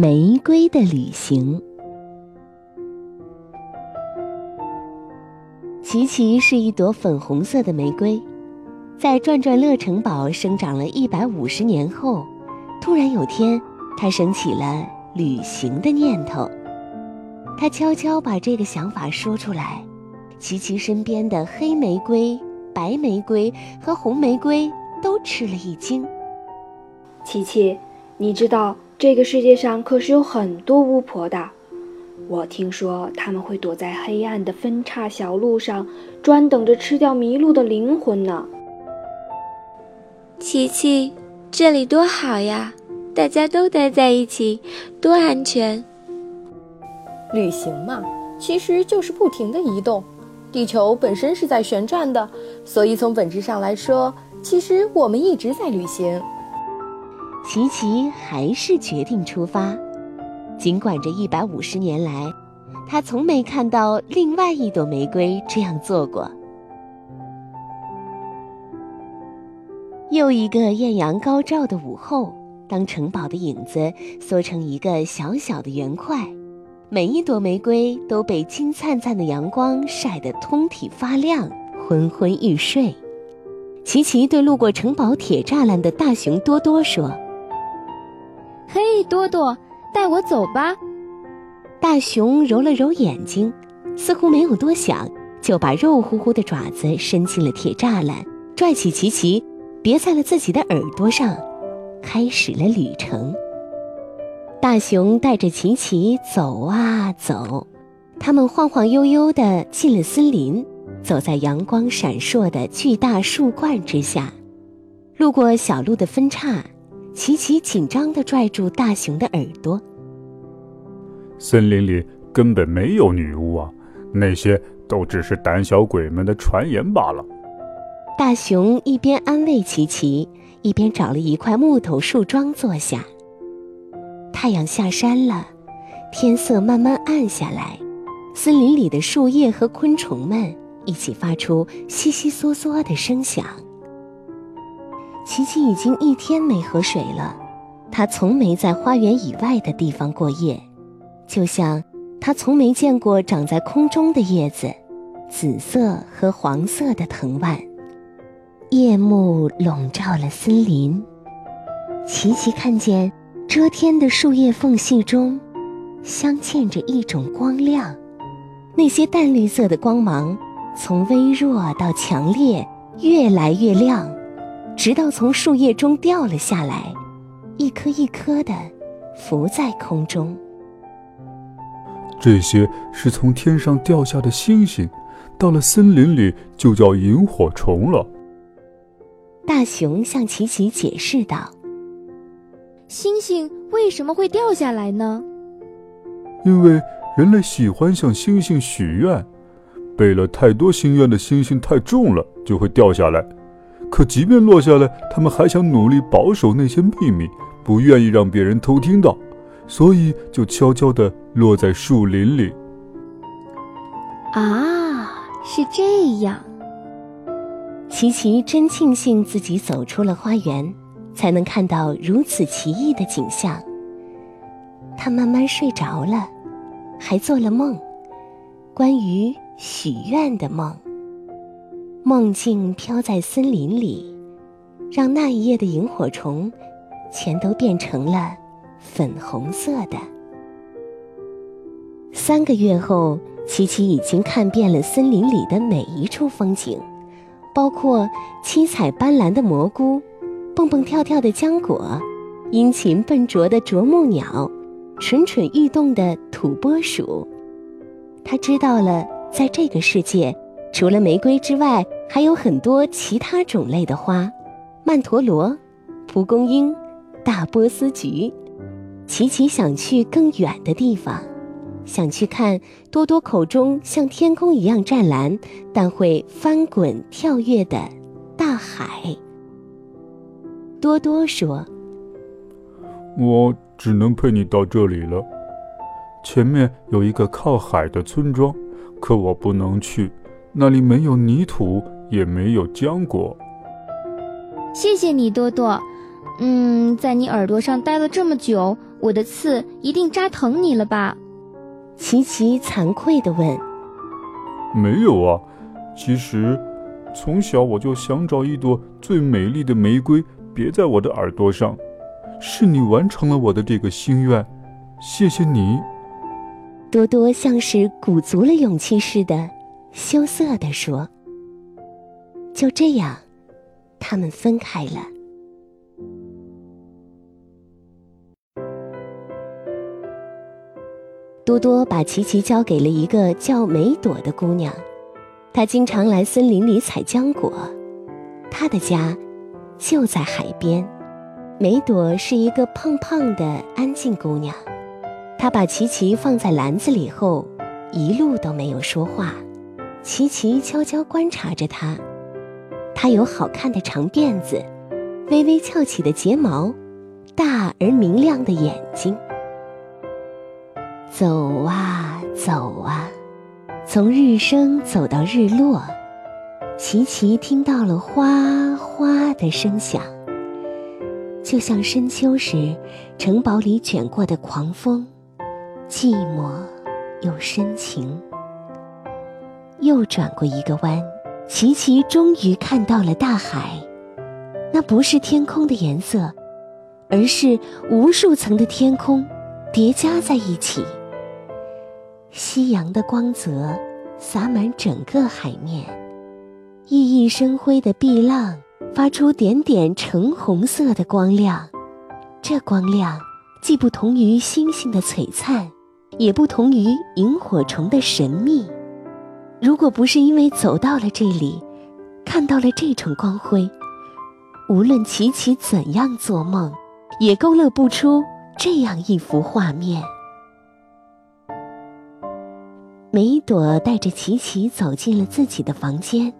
玫瑰的旅行。琪琪是一朵粉红色的玫瑰，在转转乐城堡生长了一百五十年后，突然有天，它升起了旅行的念头。他悄悄把这个想法说出来，琪琪身边的黑玫瑰、白玫瑰和红玫瑰都吃了一惊。琪琪，你知道这个世界上可是有很多巫婆的。我听说他们会躲在黑暗的分岔小路上，专等着吃掉迷路的灵魂呢。琪琪，这里多好呀，大家都待在一起，多安全。旅行嘛，其实就是不停的移动。地球本身是在旋转的，所以从本质上来说，其实我们一直在旅行。琪琪还是决定出发。尽管这一百五十年来，他从没看到另外一朵玫瑰这样做过。又一个艳阳高照的午后，当城堡的影子缩成一个小小的圆块，每一朵玫瑰都被金灿灿的阳光晒得通体发亮，昏昏欲睡。琪琪对路过城堡铁栅栏的大熊多多说：“嘿，多多。”带我走吧，大熊揉了揉眼睛，似乎没有多想，就把肉乎乎的爪子伸进了铁栅栏，拽起琪琪，别在了自己的耳朵上，开始了旅程。大熊带着琪琪走啊走，他们晃晃悠悠地进了森林，走在阳光闪烁的巨大树冠之下，路过小路的分岔。琪琪紧张地拽住大熊的耳朵。森林里根本没有女巫啊，那些都只是胆小鬼们的传言罢了。大熊一边安慰琪琪，一边找了一块木头树桩坐下。太阳下山了，天色慢慢暗下来，森林里的树叶和昆虫们一起发出悉悉嗦嗦的声响。琪琪已经一天没喝水了，他从没在花园以外的地方过夜，就像他从没见过长在空中的叶子，紫色和黄色的藤蔓。夜幕笼罩了森林，琪琪看见遮天的树叶缝隙中，镶嵌着一种光亮，那些淡绿色的光芒，从微弱到强烈，越来越亮。直到从树叶中掉了下来，一颗一颗的浮在空中。这些是从天上掉下的星星，到了森林里就叫萤火虫了。大熊向琪琪解释道：“星星为什么会掉下来呢？因为人类喜欢向星星许愿，背了太多心愿的星星太重了，就会掉下来。”可即便落下来，他们还想努力保守那些秘密，不愿意让别人偷听到，所以就悄悄地落在树林里。啊，是这样。琪琪真庆幸自己走出了花园，才能看到如此奇异的景象。他慢慢睡着了，还做了梦，关于许愿的梦。梦境飘在森林里，让那一夜的萤火虫全都变成了粉红色的。三个月后，琪琪已经看遍了森林里的每一处风景，包括七彩斑斓的蘑菇、蹦蹦跳跳的浆果、殷勤笨拙的啄木鸟、蠢蠢欲动的土拨鼠。他知道了，在这个世界。除了玫瑰之外，还有很多其他种类的花，曼陀罗、蒲公英、大波斯菊。琪琪想去更远的地方，想去看多多口中像天空一样湛蓝，但会翻滚跳跃的大海。多多说：“我只能陪你到这里了。前面有一个靠海的村庄，可我不能去。”那里没有泥土，也没有浆果。谢谢你，多多。嗯，在你耳朵上待了这么久，我的刺一定扎疼你了吧？琪琪惭愧地问。没有啊，其实从小我就想找一朵最美丽的玫瑰别在我的耳朵上，是你完成了我的这个心愿，谢谢你。多多像是鼓足了勇气似的，羞涩地说。就这样，他们分开了。多多把琪琪交给了一个叫梅朵的姑娘，她经常来森林里采浆果。她的家就在海边。梅朵是一个胖胖的安静姑娘，她把琪琪放在篮子里后，一路都没有说话。琪琪悄悄观察着她，她有好看的长辫子，微微翘起的睫毛，大而明亮的眼睛。走啊走啊，从日升走到日落，琪琪听到了哗哗的声响，就像深秋时城堡里卷过的狂风，寂寞又深情。又转过一个弯，琪琪终于看到了大海，那不是天空的颜色，而是无数层的天空叠加在一起。夕阳的光泽洒满整个海面，熠熠生辉的碧浪发出点点橙红色的光亮。这光亮既不同于星星的璀璨，也不同于萤火虫的神秘。如果不是因为走到了这里，看到了这种光辉，无论琪琪怎样做梦，也勾勒不出这样一幅画面。梅朵带着琪琪走进了自己的房间，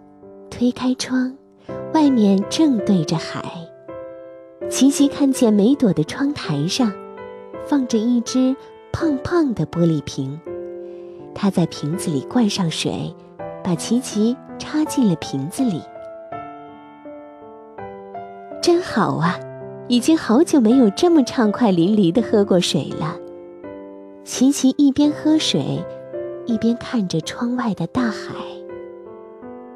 推开窗，外面正对着海。琪琪看见梅朵的窗台上放着一只胖胖的玻璃瓶，他在瓶子里灌上水，把琪琪插进了瓶子里。真好啊！已经好久没有这么畅快淋漓的喝过水了。琪琪一边喝水。一边看着窗外的大海，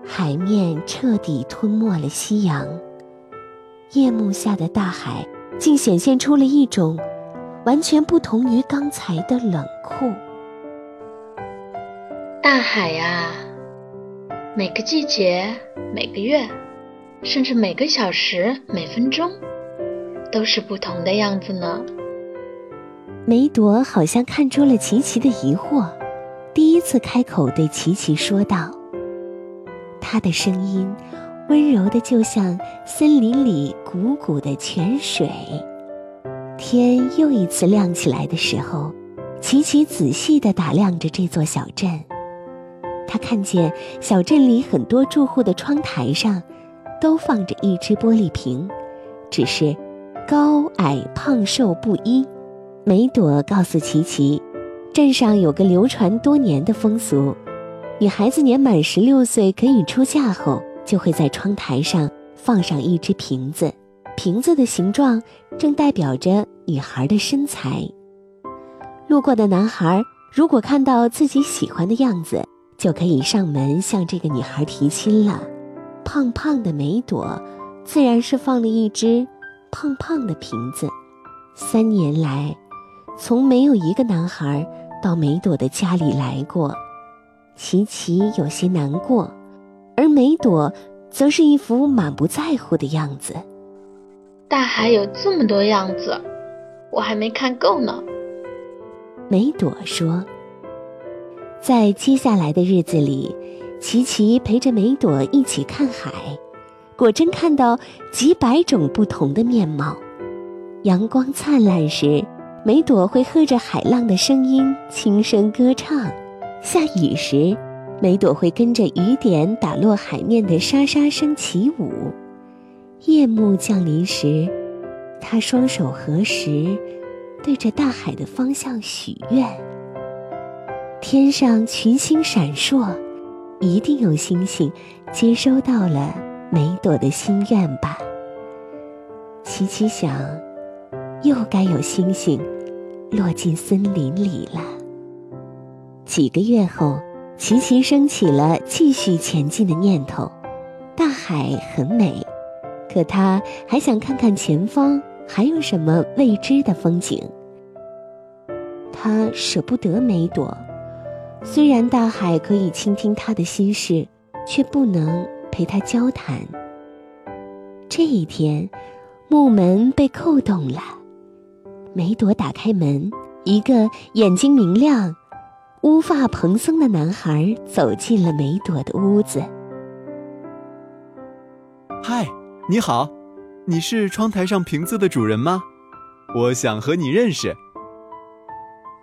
海面彻底吞没了夕阳，夜幕下的大海竟显现出了一种完全不同于刚才的冷酷。大海呀，每个季节、每个月，甚至每个小时、每分钟，都是不同的样子呢。梅朵好像看出了琪琪的疑惑。第一次开口对琪琪说道：“他的声音温柔的，就像森林里汩汩的泉水。”天又一次亮起来的时候，琪琪仔细的打量着这座小镇。他看见小镇里很多住户的窗台上都放着一只玻璃瓶，只是高矮胖瘦不一。梅朵告诉琪琪。镇上有个流传多年的风俗，女孩子年满十六岁可以出嫁后，就会在窗台上放上一只瓶子，瓶子的形状正代表着女孩的身材。路过的男孩如果看到自己喜欢的样子，就可以上门向这个女孩提亲了。胖胖的梅朵，自然是放了一只胖胖的瓶子。三年来，从没有一个男孩。到梅朵的家里来过，琪琪有些难过，而梅朵则是一副满不在乎的样子。大海有这么多样子，我还没看够呢。梅朵说：“在接下来的日子里，琪琪陪着梅朵一起看海，果真看到几百种不同的面貌。阳光灿烂时。”梅朵会和着海浪的声音轻声歌唱，下雨时，梅朵会跟着雨点打落海面的沙沙声起舞。夜幕降临时，她双手合十，对着大海的方向许愿。天上群星闪烁，一定有星星接收到了梅朵的心愿吧。琪琪想，又该有星星。落进森林里了。几个月后，琪琪升起了继续前进的念头。大海很美，可他还想看看前方还有什么未知的风景。他舍不得梅朵，虽然大海可以倾听他的心事，却不能陪他交谈。这一天，木门被扣动了，梅朵打开门，一个眼睛明亮、乌发蓬松的男孩走进了梅朵的屋子。嗨，你好，你是窗台上瓶子的主人吗？我想和你认识。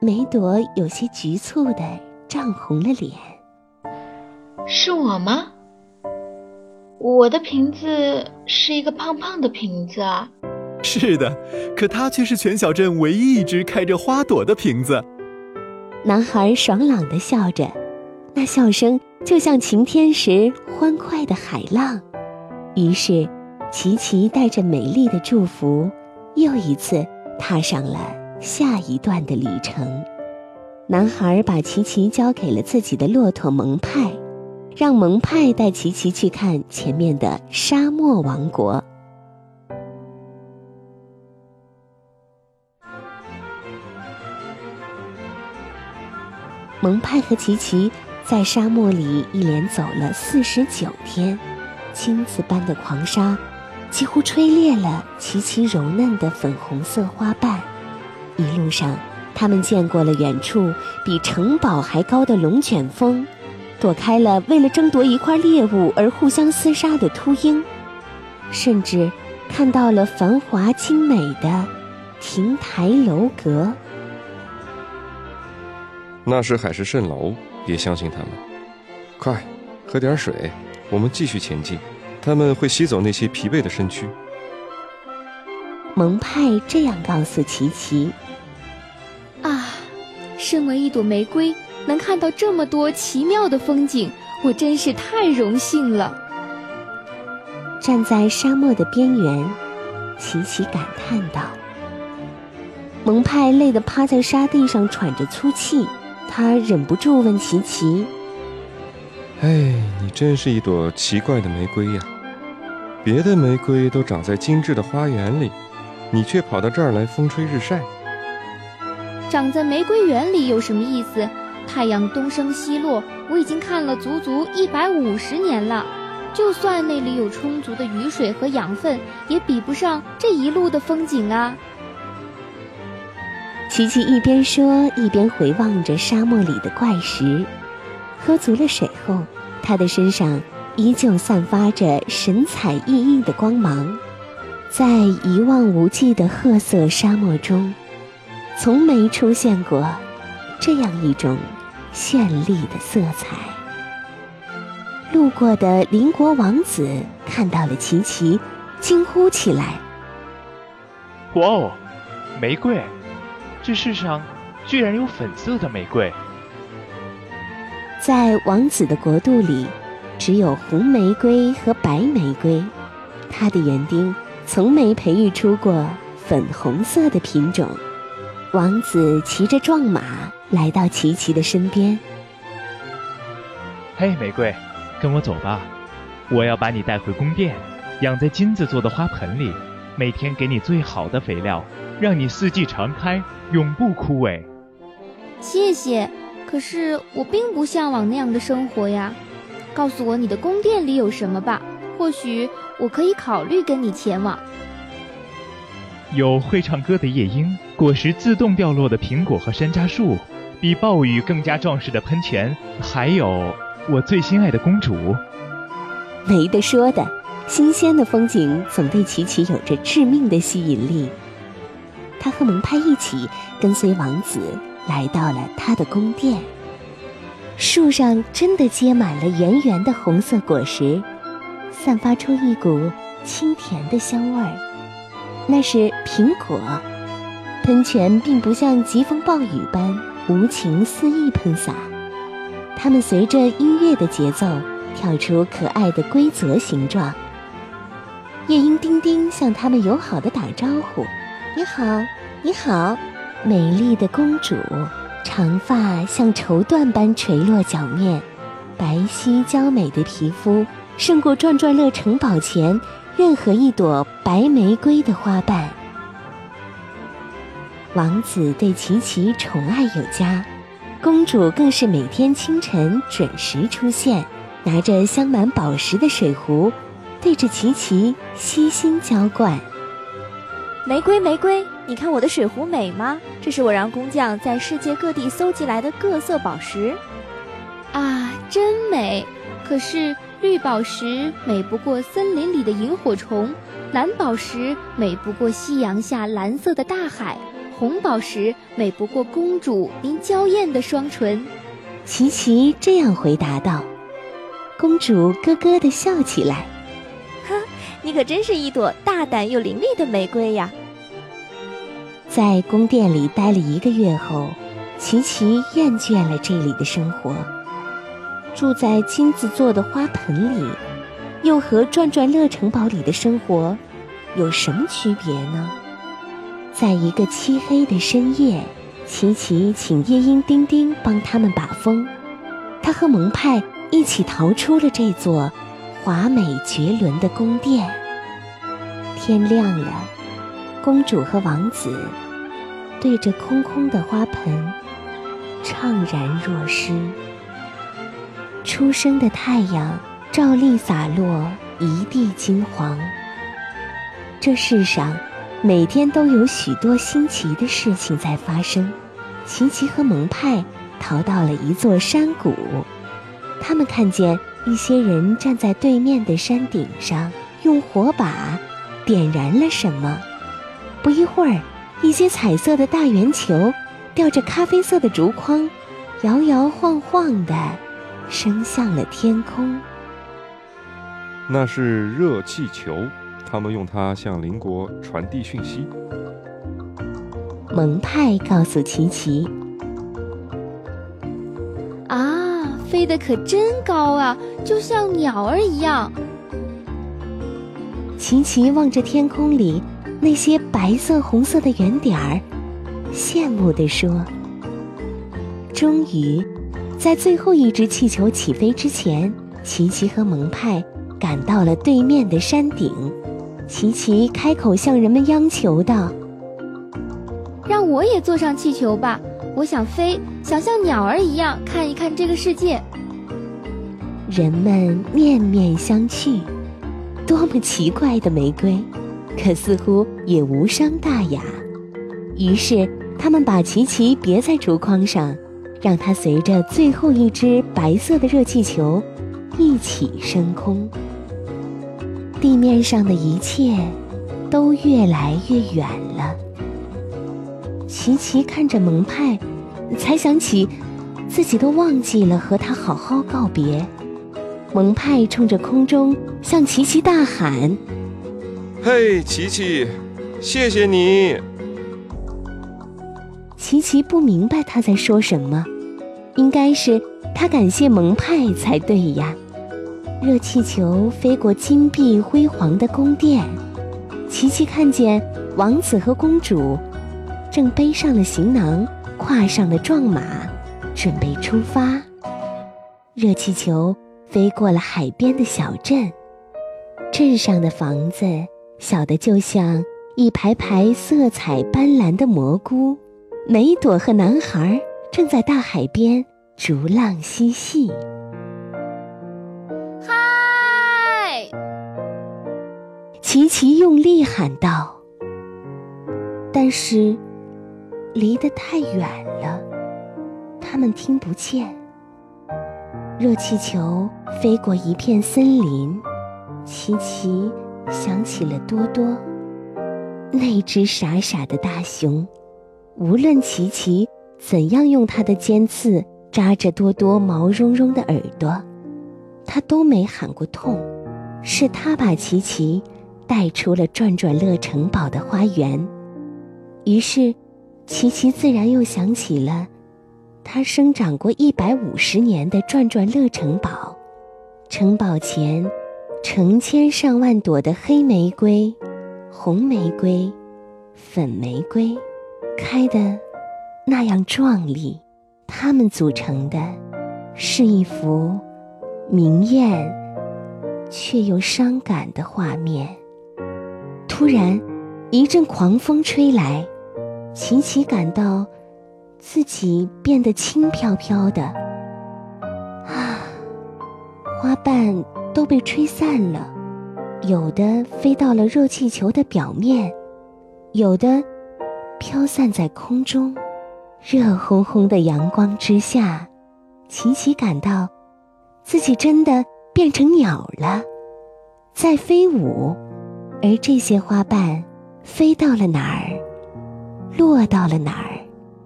梅朵有些局促的涨红了脸。是我吗？我的瓶子是一个胖胖的瓶子啊。是的，可它却是全小镇唯一一只开着花朵的瓶子。男孩爽朗的笑着，那笑声就像晴天时欢快的海浪。于是，琪琪带着美丽的祝福，又一次踏上了。下一段的旅程，男孩把琪琪交给了自己的骆驼蒙派，让蒙派带琪琪去看前面的沙漠王国。蒙派和琪琪在沙漠里一连走了四十九天，金子般的狂沙几乎吹裂了琪琪柔嫩的粉红色花瓣。一路上，他们见过了远处比城堡还高的龙卷风，躲开了为了争夺一块猎物而互相厮杀的秃鹰，甚至看到了繁华精美的亭台楼阁。那是海市蜃楼，别相信他们。快，喝点水，我们继续前进。他们会吸走那些疲惫的身躯。蒙派这样告诉琪琪。身为一朵玫瑰，能看到这么多奇妙的风景，我真是太荣幸了。站在沙漠的边缘，琪琪感叹道：“蒙派累得趴在沙地上喘着粗气，他忍不住问琪琪：‘哎，你真是一朵奇怪的玫瑰呀！别的玫瑰都长在精致的花园里，你却跑到这儿来风吹日晒。’”长在玫瑰园里有什么意思？太阳东升西落，我已经看了足足一百五十年了。就算那里有充足的雨水和养分，也比不上这一路的风景啊！琪琪一边说，一边回望着沙漠里的怪石。喝足了水后，他的身上依旧散发着神采奕奕的光芒，在一望无际的褐色沙漠中。从没出现过这样一种绚丽的色彩。路过的邻国王子看到了琪琪，惊呼起来：“哇哦，玫瑰！这世上居然有粉色的玫瑰！”在王子的国度里，只有红玫瑰和白玫瑰，他的园丁从没培育出过粉红色的品种。王子骑着壮马来到琪琪的身边。嘿，玫瑰，跟我走吧，我要把你带回宫殿，养在金子做的花盆里，每天给你最好的肥料，让你四季常开，永不枯萎。谢谢，可是我并不向往那样的生活呀。告诉我你的宫殿里有什么吧，或许我可以考虑跟你前往。有会唱歌的夜莺，果实自动掉落的苹果和山楂树，比暴雨更加壮实的喷泉，还有我最心爱的公主。没得说的，新鲜的风景总对琪琪有着致命的吸引力。他和蒙派一起跟随王子来到了他的宫殿。树上真的结满了圆圆的红色果实，散发出一股清甜的香味儿。那是苹果，喷泉并不像疾风暴雨般无情肆意喷洒，它们随着音乐的节奏跳出可爱的规则形状。夜莺丁丁向他们友好的打招呼：“你好，你好。”美丽的公主，长发像绸缎般垂落脚面，白皙娇美的皮肤胜过转转乐城堡前任何一朵白玫瑰的花瓣。王子对琪琪宠爱有加，公主更是每天清晨准时出现，拿着镶满宝石的水壶，对着琪琪悉心浇灌。玫瑰，玫瑰，你看我的水壶美吗？这是我让工匠在世界各地搜集来的各色宝石。啊，真美！可是绿宝石美不过森林里的萤火虫，蓝宝石美不过夕阳下蓝色的大海。红宝石美不过公主您娇艳的双唇，琪琪这样回答道。公主咯咯地笑起来，呵，你可真是一朵大胆又伶俐的玫瑰呀！在宫殿里待了一个月后，琪琪厌倦了这里的生活。住在金子做的花盆里，又和转转乐城堡里的生活有什么区别呢？在一个漆黑的深夜，琪琪请夜莺丁丁帮他们把风。他和蒙派一起逃出了这座华美绝伦的宫殿。天亮了，公主和王子对着空空的花盆怅然若失。初升的太阳照例洒落一地金黄。这世上。每天都有许多新奇的事情在发生。琪琪和蒙派逃到了一座山谷，他们看见一些人站在对面的山顶上，用火把点燃了什么。不一会儿，一些彩色的大圆球，吊着咖啡色的竹筐，摇摇晃晃地升向了天空。那是热气球。他们用它向邻国传递讯息。蒙派告诉琪琪：“啊，飞得可真高啊，就像鸟儿一样。”琪琪望着天空里那些白色、红色的圆点儿，羡慕地说：“终于，在最后一只气球起飞之前，琪琪和蒙派赶到了对面的山顶。”琪琪开口向人们央求道：“让我也坐上气球吧，我想飞，想像鸟儿一样看一看这个世界。”人们面面相觑，多么奇怪的玫瑰，可似乎也无伤大雅。于是他们把琪琪别在竹筐上，让它随着最后一只白色的热气球一起升空。地面上的一切都越来越远了。琪琪看着蒙派，才想起自己都忘记了和他好好告别。蒙派冲着空中向琪琪大喊：“嘿，琪琪，谢谢你！”琪琪不明白他在说什么，应该是他感谢蒙派才对呀。热气球飞过金碧辉煌的宫殿，琪琪看见王子和公主正背上了行囊，跨上了壮马，准备出发。热气球飞过了海边的小镇，镇上的房子小得就像一排排色彩斑斓的蘑菇。梅朵和男孩正在大海边逐浪嬉戏。嗨琪琪用力喊道：“但是，离得太远了，他们听不见。”热气球飞过一片森林，琪琪想起了多多，那只傻傻的大熊。无论琪琪怎样用它的尖刺扎着多多毛茸茸的耳朵，它都没喊过痛。是他把琪琪。带出了转转乐城堡的花园，于是，琪琪自然又想起了，它生长过一百五十年的转转乐城堡。城堡前，成千上万朵的黑玫瑰、红玫瑰、粉玫瑰，开的那样壮丽，它们组成的，是一幅明艳却又伤感的画面。突然，一阵狂风吹来，琪琪感到自己变得轻飘飘的。啊，花瓣都被吹散了，有的飞到了热气球的表面，有的飘散在空中。热烘烘的阳光之下，琪琪感到自己真的变成鸟了，在飞舞。而这些花瓣飞到了哪儿，落到了哪儿，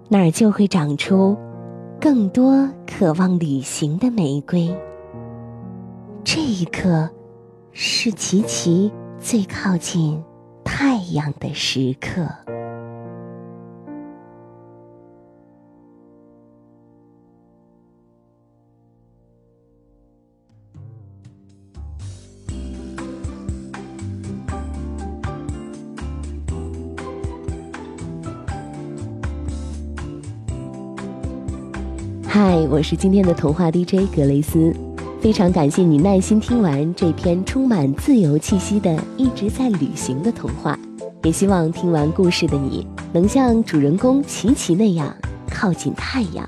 哪儿就会长出更多渴望旅行的玫瑰。这一刻，是琪琪最靠近太阳的时刻。嗨，我是今天的童话 DJ 格雷斯，非常感谢你耐心听完这篇充满自由气息的一直在旅行的童话，也希望听完故事的你能像主人公琪琪那样靠近太阳。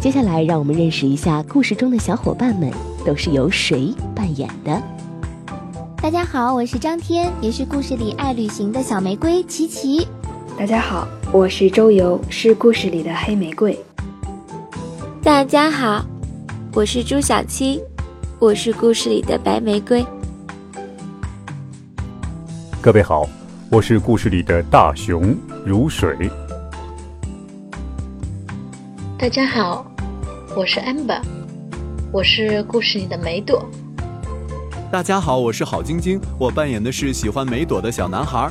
接下来，让我们认识一下故事中的小伙伴们都是由谁扮演的。大家好，我是张天，也是故事里爱旅行的小玫瑰琪琪。大家好，我是周游，是故事里的黑玫瑰。大家好，我是朱小七，我是故事里的白玫瑰。各位好，我是故事里的大熊如水。大家好，我是 amber，我是故事里的梅朵。大家好，我是郝晶晶，我扮演的是喜欢梅朵的小男孩。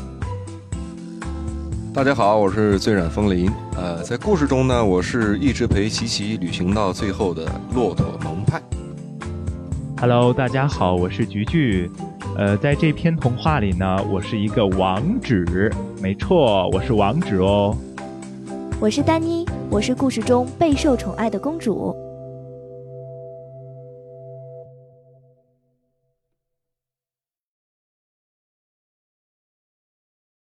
大家好，我是醉染风铃。呃，在故事中呢，我是一直陪琪琪旅行到最后的骆驼蒙派。Hello，大家好，我是菊菊。呃，在这篇童话里呢，我是一个王子，没错，我是王子哦。我是丹妮，我是故事中备受宠爱的公主。